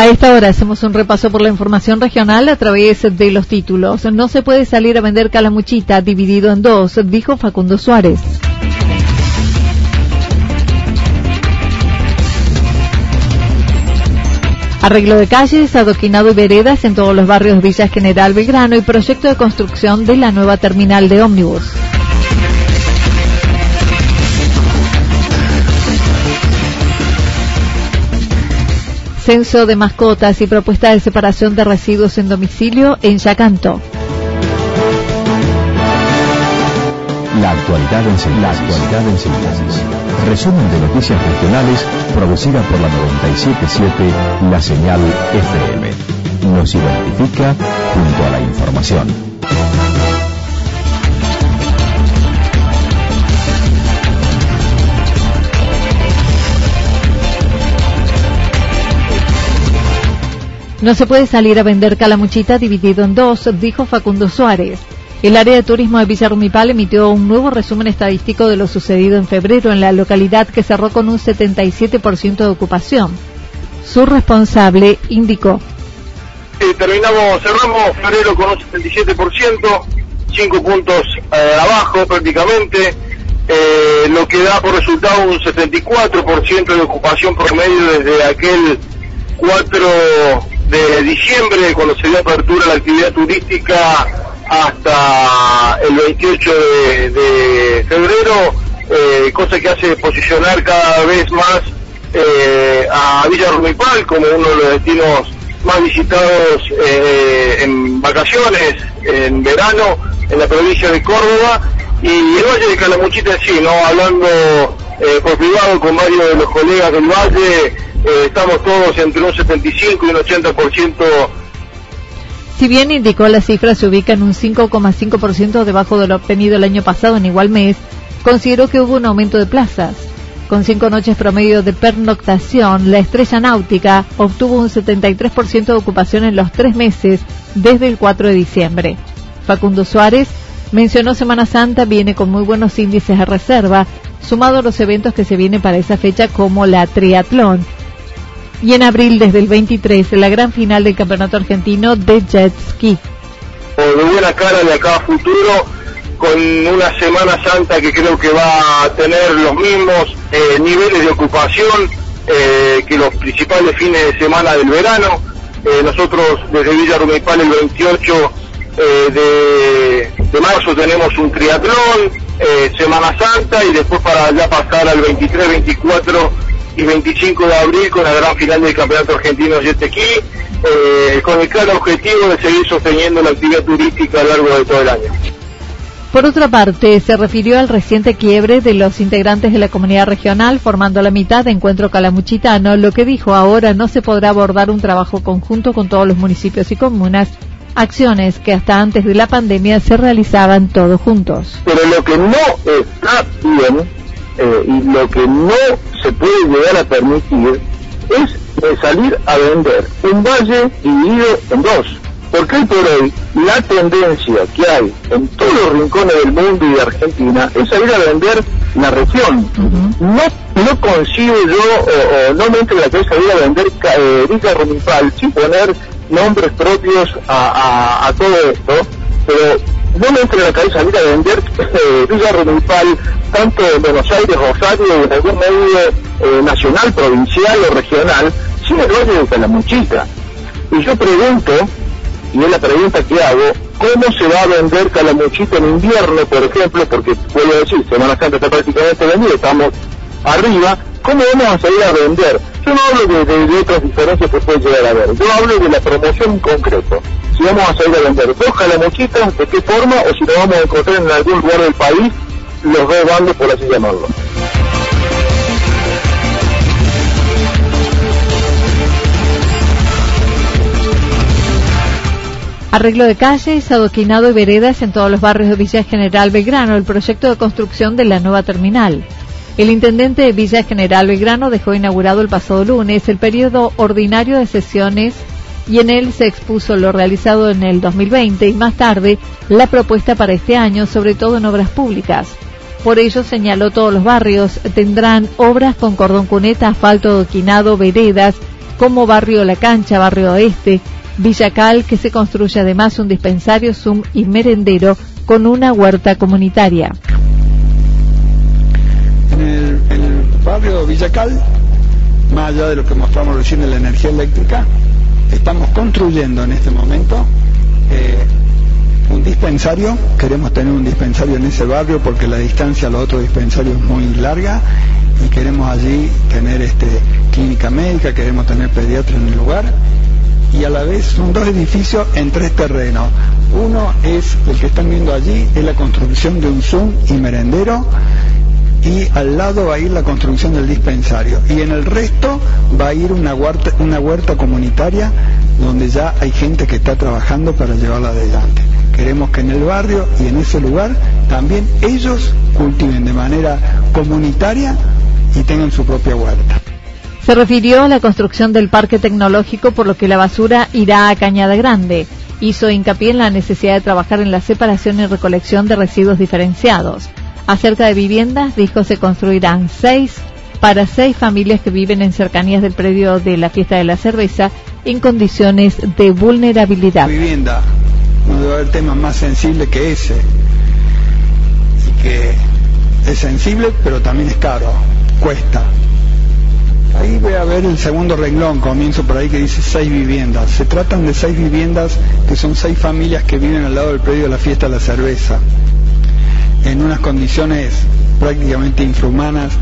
A esta hora hacemos un repaso por la información regional a través de los títulos. No se puede salir a vender calamuchita dividido en dos, dijo Facundo Suárez. Arreglo de calles, adoquinado y veredas en todos los barrios Villa General Belgrano y proyecto de construcción de la nueva terminal de ómnibus. Censo de mascotas y propuesta de separación de residuos en domicilio en Yacanto. La actualidad en síntesis. Resumen de noticias regionales producida por la 977 La Señal FM. Nos identifica junto a la información. No se puede salir a vender calamuchita dividido en dos, dijo Facundo Suárez. El área de turismo de Villarrumipal emitió un nuevo resumen estadístico de lo sucedido en febrero en la localidad que cerró con un 77% de ocupación. Su responsable indicó. terminamos, cerramos febrero con un 77%, 5 puntos eh, abajo prácticamente, eh, lo que da por resultado un 74% de ocupación promedio desde aquel 4 de diciembre, cuando se dio apertura la actividad turística hasta el 28 de, febrero, eh, cosa que hace posicionar cada vez más eh, a Villa Rumipal como uno de los destinos más visitados eh, en vacaciones, en verano, en la provincia de Córdoba, y el Valle de Calamuchita sí, ¿no? Hablando por privado con varios de los colegas del Valle, estamos todos entre un 75 y un 80% si bien indicó la cifra se ubica en un 5,5% debajo de lo obtenido el año pasado en igual mes, consideró que hubo un aumento de plazas. Con cinco noches promedio de pernoctación, la estrella náutica obtuvo un 73% de ocupación en los tres meses desde el 4 de diciembre. Facundo Suárez mencionó Semana Santa viene con muy buenos índices de reserva, sumado a los eventos que se vienen para esa fecha como la triatlón, y en abril desde el 23 la gran final del Campeonato Argentino de Jet Ski. De buena cara de acá a futuro, con una Semana Santa que creo que va a tener los mismos eh, niveles de ocupación eh, que los principales fines de semana del verano. Eh, nosotros desde Villa Rumipal el 28 de, de, marzo tenemos un triatlón, Semana Santa y después para ya pasar al 23, 24 y 25 de abril con la gran final del Campeonato Argentino Jet Ski, eh, con el claro objetivo de seguir sosteniendo la actividad turística a lo largo de todo el año. Por otra parte, se refirió al reciente quiebre de los integrantes de la comunidad regional formando la mitad de Encuentro Calamuchitano, lo que dijo ahora no se podrá abordar un trabajo conjunto con todos los municipios y comunas, acciones que hasta antes de la pandemia se realizaban todos juntos. Pero lo que no está bien eh, y lo que no se puede llegar a permitir es eh, salir a vender un valle dividido en dos. Porque hoy por hoy la tendencia que hay en todos los rincones del mundo y de Argentina es salir a vender la región. No no consigo yo, o, no me entre la cabeza ir a vender eh, Villa Rumipal sin poner nombres propios a, a todo esto, pero no me entre en la cabeza ir a vender eh, Villa Rumipal, tanto en Buenos Aires, Rosario, o en algún medio eh, nacional, provincial o regional, inclusive el barrio de Calamuchita. Y yo pregunto, y es la pregunta que hago, ¿cómo se va a vender Calamuchita en invierno, por ejemplo? Porque, puedo decir, Semana Santa está prácticamente vendida, estamos arriba, ¿cómo vamos a salir a vender? Yo no hablo de, otras diferencias que puede llegar a haber, yo hablo de la promoción en concreto. Si vamos a salir a vender dos calamuchitas, ¿de qué forma? O si nos vamos a encontrar en algún lugar del país, los dos bandos, por así llamarlo. Arreglo de calles, adoquinado y veredas en todos los barrios de Villa General Belgrano, el proyecto de construcción de la nueva terminal. El intendente de Villa General Belgrano dejó inaugurado el pasado lunes el periodo ordinario de sesiones y en él se expuso lo realizado en el 2020 y más tarde la propuesta para este año, sobre todo en obras públicas. Por ello señaló todos los barrios tendrán obras con cordón cuneta, asfalto adoquinado, veredas, como Barrio La Cancha, Barrio Oeste, Villacal, que se construye además un dispensario Zoom y merendero con una huerta comunitaria. En el, barrio Villacal, más allá de lo que mostramos recién de la energía eléctrica, estamos construyendo en este momento eh, dispensario. Queremos tener un dispensario en ese barrio porque la distancia a los otros dispensarios es muy larga y queremos allí tener este, clínica médica, queremos tener pediatra en el lugar y a la vez son dos edificios en tres terrenos. Uno es el que están viendo allí, es la construcción de un Zoom y merendero y al lado va a ir la construcción del dispensario y en el resto va a ir una huerta, una huerta comunitaria donde ya hay gente que está trabajando para llevarla adelante. Queremos que en el barrio y en ese lugar también ellos cultiven de manera comunitaria y tengan su propia huerta. Se refirió a la construcción del parque tecnológico por lo que la basura irá a Cañada Grande. Hizo hincapié en la necesidad de trabajar en la separación y recolección de residuos diferenciados. Acerca de viviendas, dijo se construirán seis para seis familias que viven en cercanías del predio de la fiesta de la cerveza en condiciones de vulnerabilidad. Vivienda, no debe haber tema más sensible que ese. Y que es sensible, pero también es caro, cuesta. Ahí voy a ver el segundo renglón, comienzo por ahí que dice seis viviendas. Se tratan de seis viviendas que son seis familias que viven al lado del predio de la fiesta de la cerveza, en unas condiciones prácticamente infrahumanas,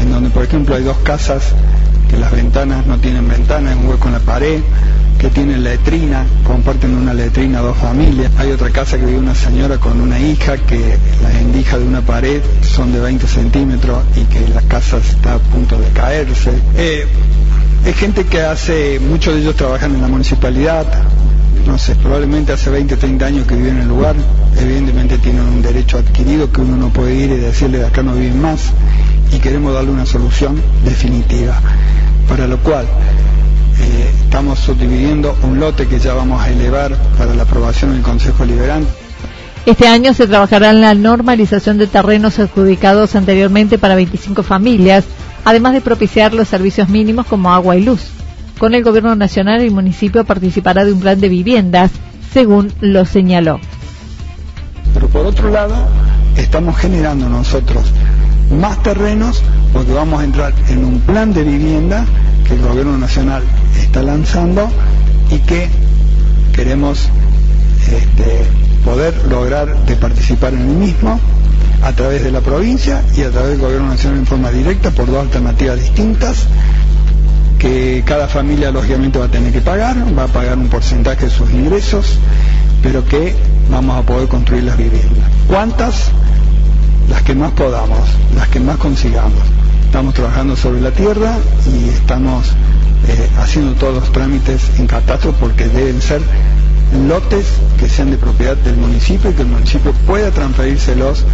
en donde por ejemplo hay dos casas que las ventanas no tienen ventanas, un hueco en la pared, que tienen letrina, comparten una letrina dos familias. Hay otra casa que vive una señora con una hija que las endijas de una pared son de 20 centímetros y que la casa está a punto de caerse. Eh, es gente que hace, muchos de ellos trabajan en la municipalidad, no sé, probablemente hace 20, 30 años que viven en el lugar, evidentemente tienen un derecho adquirido que uno no puede ir y decirle de acá no viven más y queremos darle una solución definitiva, para lo cual eh, estamos subdividiendo un lote que ya vamos a elevar para la aprobación del Consejo Liberante. Este año se trabajará en la normalización de terrenos adjudicados anteriormente para 25 familias, además de propiciar los servicios mínimos como agua y luz. Con el Gobierno Nacional, el municipio participará de un plan de viviendas, según lo señaló. Pero por otro lado, estamos generando nosotros más terrenos porque vamos a entrar en un plan de vivienda que el Gobierno Nacional está lanzando y que queremos este, poder lograr de participar en el mismo a través de la provincia y a través del Gobierno Nacional en forma directa por dos alternativas distintas que cada familia lógicamente va a tener que pagar, va a pagar un porcentaje de sus ingresos, pero que vamos a poder construir las viviendas. ¿Cuántas? Las que más podamos, las que más consigamos. Estamos trabajando sobre la tierra y estamos eh, haciendo todos los trámites en catastro porque deben ser lotes que sean de propiedad del municipio y que el municipio pueda transferírselos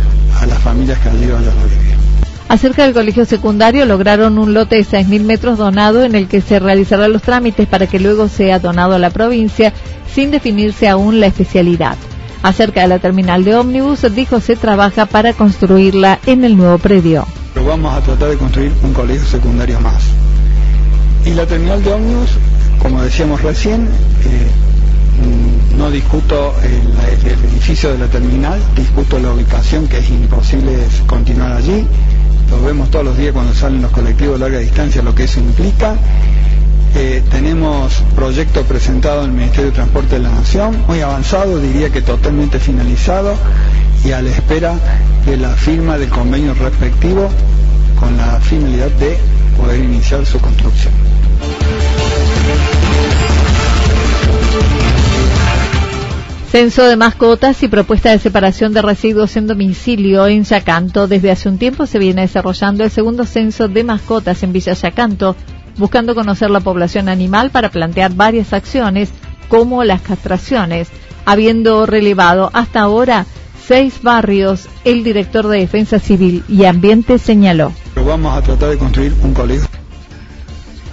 a las familias que allí vayan a vivir. Acerca del colegio secundario, lograron un lote de 6.000 metros donado en el que se realizarán los trámites para que luego sea donado a la provincia sin definirse aún la especialidad. Acerca de la terminal de ómnibus, dijo se trabaja para construirla en el nuevo predio. Pero vamos a tratar de construir un colegio secundario más. Y la terminal de ómnibus, como decíamos recién, eh, no discuto el, edificio de la terminal, discuto la ubicación, que es imposible continuar allí. Lo vemos todos los días cuando salen los colectivos de larga distancia, lo que eso implica. Tenemos proyecto presentado en Ministerio de Transporte de la Nación, muy avanzado, diría que totalmente finalizado y a la espera de la firma del convenio respectivo con la finalidad de poder iniciar su construcción. Censo de mascotas y propuesta de separación de residuos en domicilio en Yacanto. Desde hace un tiempo se viene desarrollando el segundo censo de mascotas en Villa Yacanto, buscando conocer la población animal para plantear varias acciones como las castraciones. Habiendo relevado hasta ahora seis barrios, el director de Defensa Civil y Ambiente señaló. vamos a tratar de construir un colegio.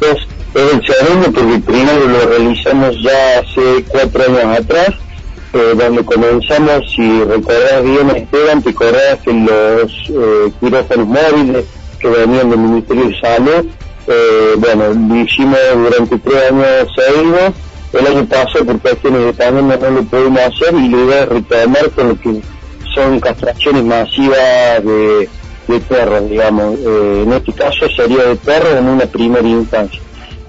Es, el segundo porque primero lo realizamos ya hace cuatro años atrás eh, donde comenzamos, si recordás bien Esteban, te acordás en los eh, quirófanos móviles que venían del Ministerio de Salud, eh, bueno, lo hicimos durante tres años seguidos, el año pasado por cuestiones de pandemia no lo pudimos hacer y lo iba a retomar con lo que son castraciones masivas de, de perros, digamos, eh, en este caso sería de perros en una primera instancia.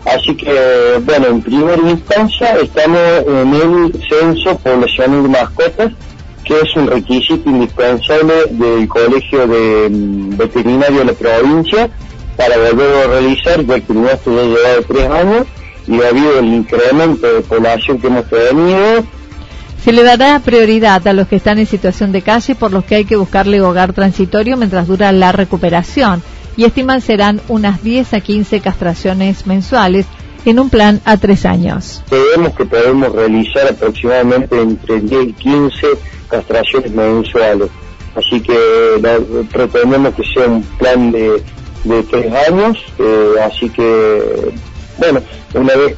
Así que, bueno, en primera instancia estamos en el censo poblacional de mascotas, que es un requisito indispensable del Colegio de mm, Veterinario de la provincia para volverlo a realizar, ya que nuestro ya ha llevado tres años y debido al incremento de población que hemos tenido, se le dará prioridad a los que están en situación de calle por los que hay que buscarle hogar transitorio mientras dura la recuperación y estiman serán unas 10 a 15 castraciones mensuales en un plan a tres años. Creemos que podemos realizar aproximadamente entre 10 y 15 castraciones mensuales. Así que pretendemos que sea un plan de, de tres años. Eh, así que, bueno, una vez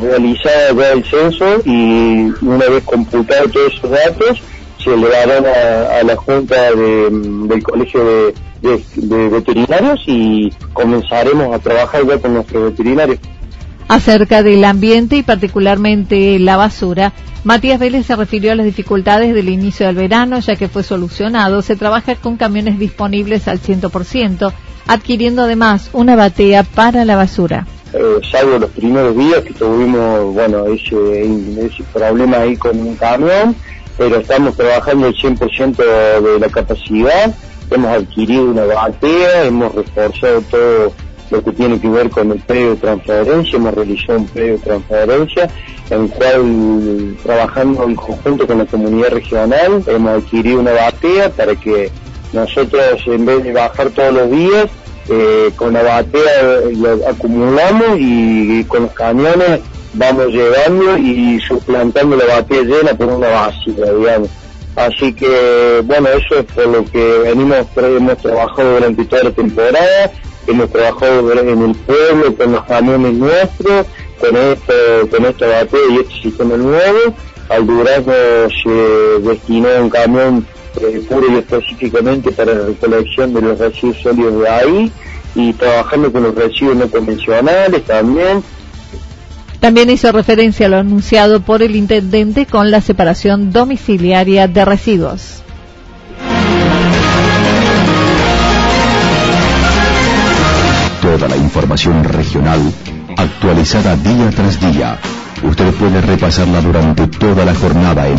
realizado ya el censo y una vez computado todos esos datos, se le darán a, la Junta del Colegio de de, veterinarios y comenzaremos a trabajar ya con nuestros veterinarios. Acerca del ambiente y particularmente la basura, Matías Vélez se refirió a las dificultades del inicio del verano, ya que fue solucionado. Se trabaja con camiones disponibles al 100%, adquiriendo además una batea para la basura. Eh, salvo los primeros días que tuvimos, bueno, ese, problema ahí con un camión, pero estamos trabajando el 100% de la capacidad hemos adquirido una batea, hemos reforzado todo lo que tiene que ver con el predio de transferencia, hemos realizado un predio de transferencia en el cual trabajando en conjunto con la comunidad regional hemos adquirido una batea para que nosotros en vez de bajar todos los días eh, con la batea lo acumulamos y, con los camiones vamos llevando y suplantando la batea llena por una vacía, digamos. Así que, bueno, eso es por lo que venimos, hemos trabajado durante toda la temporada, hemos trabajado en el pueblo con los camiones nuestros, con esto, con esta batea y este sistema nuevo. Al Durazno se destinó un camión eh, puro y específicamente para la recolección de los residuos sólidos de ahí y trabajando con los residuos no convencionales también también hizo referencia a lo anunciado por el intendente con la separación domiciliaria de residuos. Toda la información regional actualizada día tras día. Usted puede repasarla durante toda la jornada en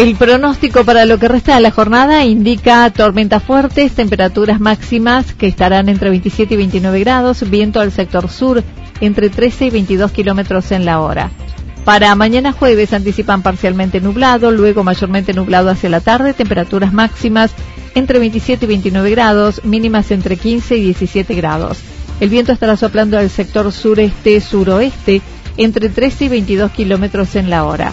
El pronóstico para lo que resta de la jornada indica tormentas fuertes, temperaturas máximas que estarán entre 27 y 29 grados, viento al sector sur entre 13 y 22 kilómetros en la hora. Para mañana jueves anticipan parcialmente nublado, luego mayormente nublado hacia la tarde, temperaturas máximas entre 27 y 29 grados, mínimas entre 15 y 17 grados. El viento estará soplando al sector sureste-suroeste entre 13 y 22 kilómetros en la hora.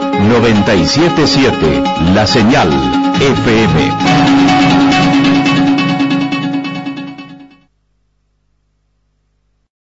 977 La Señal FM.